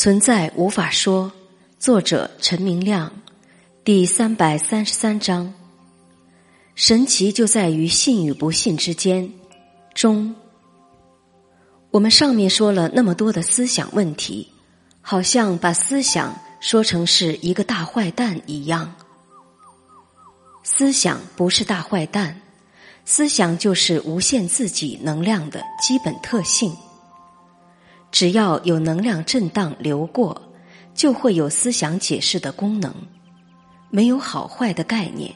存在无法说，作者陈明亮，第三百三十三章。神奇就在于信与不信之间。中，我们上面说了那么多的思想问题，好像把思想说成是一个大坏蛋一样。思想不是大坏蛋，思想就是无限自己能量的基本特性。只要有能量震荡流过，就会有思想解释的功能。没有好坏的概念。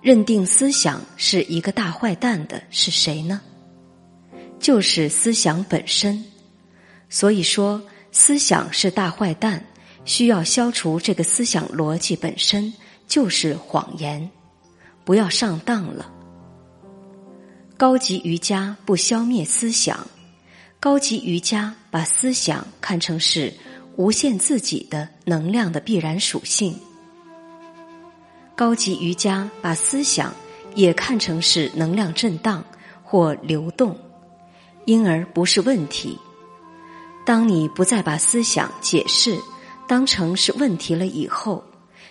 认定思想是一个大坏蛋的是谁呢？就是思想本身。所以说，思想是大坏蛋，需要消除这个思想逻辑本身就是谎言，不要上当了。高级瑜伽不消灭思想。高级瑜伽把思想看成是无限自己的能量的必然属性。高级瑜伽把思想也看成是能量震荡或流动，因而不是问题。当你不再把思想解释当成是问题了以后，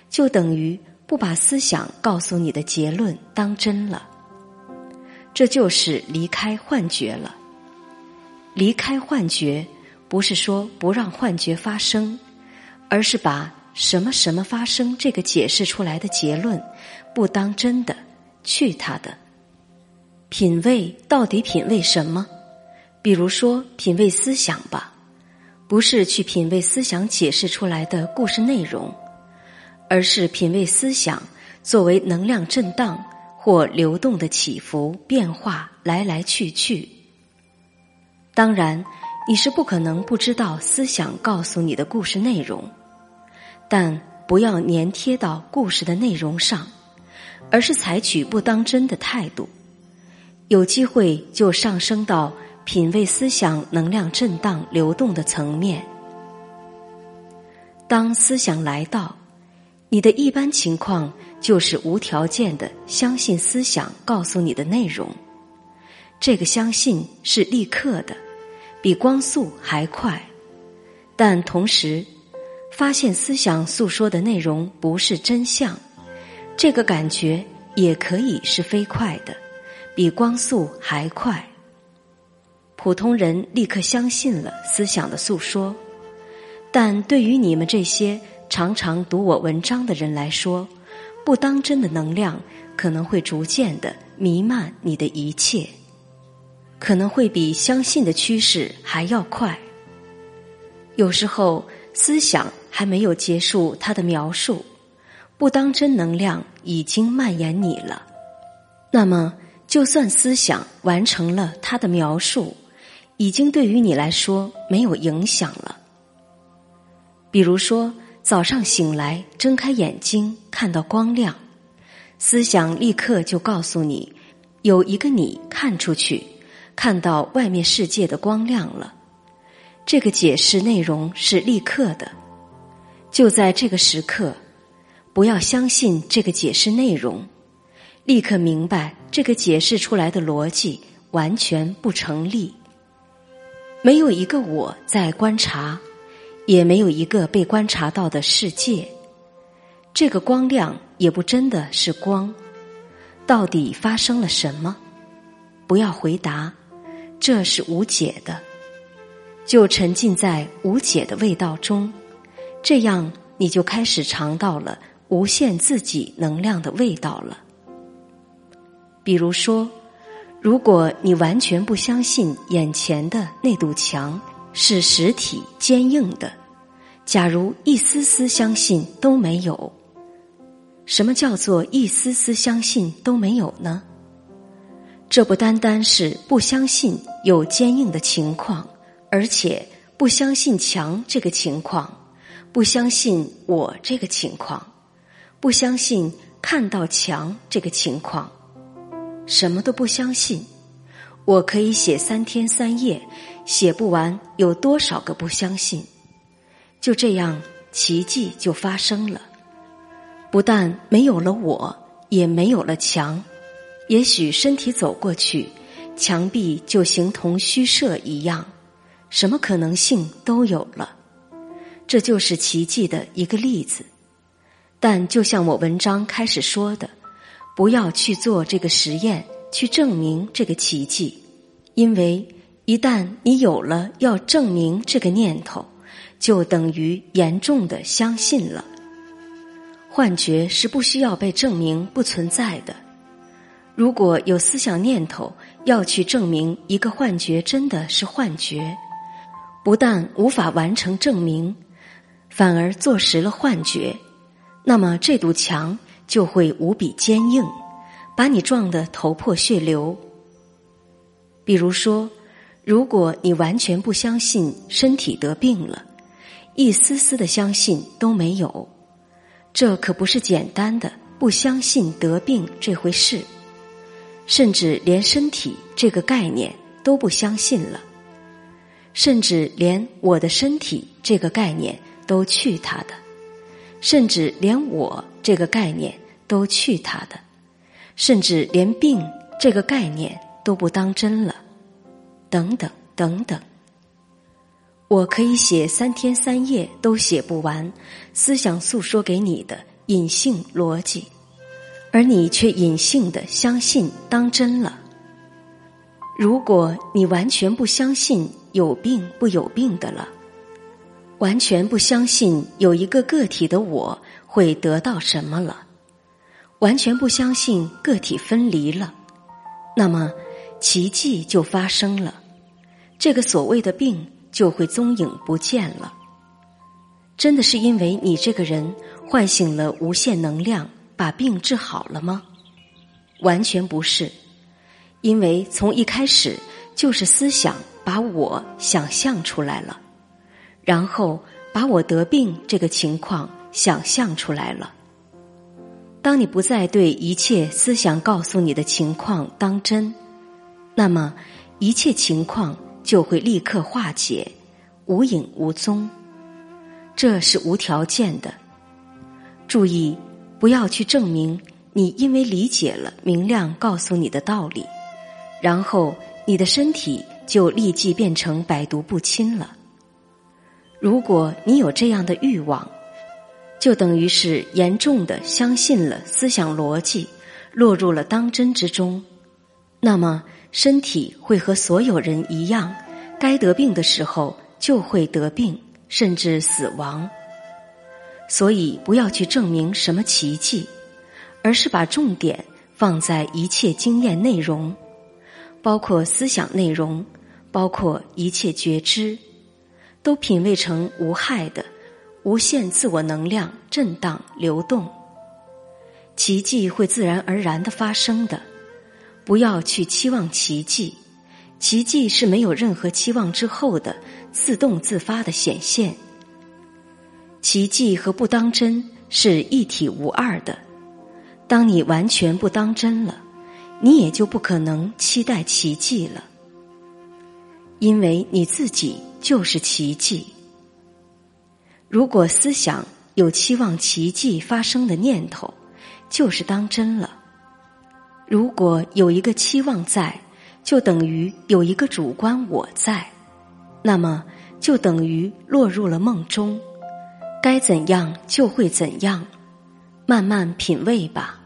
就等于不把思想告诉你的结论当真了。这就是离开幻觉了。离开幻觉，不是说不让幻觉发生，而是把什么什么发生这个解释出来的结论不当真的，去他的。品味到底品味什么？比如说品味思想吧，不是去品味思想解释出来的故事内容，而是品味思想作为能量震荡或流动的起伏变化来来去去。当然，你是不可能不知道思想告诉你的故事内容，但不要粘贴到故事的内容上，而是采取不当真的态度。有机会就上升到品味思想能量震荡流动的层面。当思想来到，你的一般情况就是无条件的相信思想告诉你的内容，这个相信是立刻的。比光速还快，但同时发现思想诉说的内容不是真相，这个感觉也可以是飞快的，比光速还快。普通人立刻相信了思想的诉说，但对于你们这些常常读我文章的人来说，不当真的能量可能会逐渐的弥漫你的一切。可能会比相信的趋势还要快。有时候思想还没有结束它的描述，不当真能量已经蔓延你了。那么，就算思想完成了它的描述，已经对于你来说没有影响了。比如说，早上醒来睁开眼睛看到光亮，思想立刻就告诉你，有一个你看出去。看到外面世界的光亮了，这个解释内容是立刻的，就在这个时刻，不要相信这个解释内容，立刻明白这个解释出来的逻辑完全不成立，没有一个我在观察，也没有一个被观察到的世界，这个光亮也不真的是光，到底发生了什么？不要回答。这是无解的，就沉浸在无解的味道中，这样你就开始尝到了无限自己能量的味道了。比如说，如果你完全不相信眼前的那堵墙是实体坚硬的，假如一丝丝相信都没有，什么叫做一丝丝相信都没有呢？这不单单是不相信有坚硬的情况，而且不相信墙这个情况，不相信我这个情况，不相信看到墙这个情况，什么都不相信。我可以写三天三夜，写不完有多少个不相信。就这样，奇迹就发生了。不但没有了我，也没有了墙。也许身体走过去，墙壁就形同虚设一样，什么可能性都有了。这就是奇迹的一个例子。但就像我文章开始说的，不要去做这个实验，去证明这个奇迹，因为一旦你有了要证明这个念头，就等于严重的相信了。幻觉是不需要被证明不存在的。如果有思想念头要去证明一个幻觉真的是幻觉，不但无法完成证明，反而坐实了幻觉。那么这堵墙就会无比坚硬，把你撞得头破血流。比如说，如果你完全不相信身体得病了，一丝丝的相信都没有，这可不是简单的不相信得病这回事，甚至连身体这个概念都不相信了，甚至连我的身体这个概念都去他的。甚至连我这个概念都去他的，甚至连病这个概念都不当真了，等等等等。我可以写三天三夜都写不完，思想诉说给你的隐性逻辑，而你却隐性的相信当真了。如果你完全不相信有病不有病的了。完全不相信有一个个体的我会得到什么了，完全不相信个体分离了，那么奇迹就发生了，这个所谓的病就会踪影不见了。真的是因为你这个人唤醒了无限能量，把病治好了吗？完全不是，因为从一开始就是思想把我想象出来了。然后把我得病这个情况想象出来了。当你不再对一切思想告诉你的情况当真，那么一切情况就会立刻化解，无影无踪。这是无条件的。注意，不要去证明你因为理解了明亮告诉你的道理，然后你的身体就立即变成百毒不侵了。如果你有这样的欲望，就等于是严重的相信了思想逻辑，落入了当真之中。那么身体会和所有人一样，该得病的时候就会得病，甚至死亡。所以不要去证明什么奇迹，而是把重点放在一切经验内容，包括思想内容，包括一切觉知。都品味成无害的无限自我能量震荡流动，奇迹会自然而然的发生的。不要去期望奇迹，奇迹是没有任何期望之后的自动自发的显现。奇迹和不当真是一体无二的。当你完全不当真了，你也就不可能期待奇迹了，因为你自己。就是奇迹。如果思想有期望奇迹发生的念头，就是当真了。如果有一个期望在，就等于有一个主观我在，那么就等于落入了梦中。该怎样就会怎样，慢慢品味吧。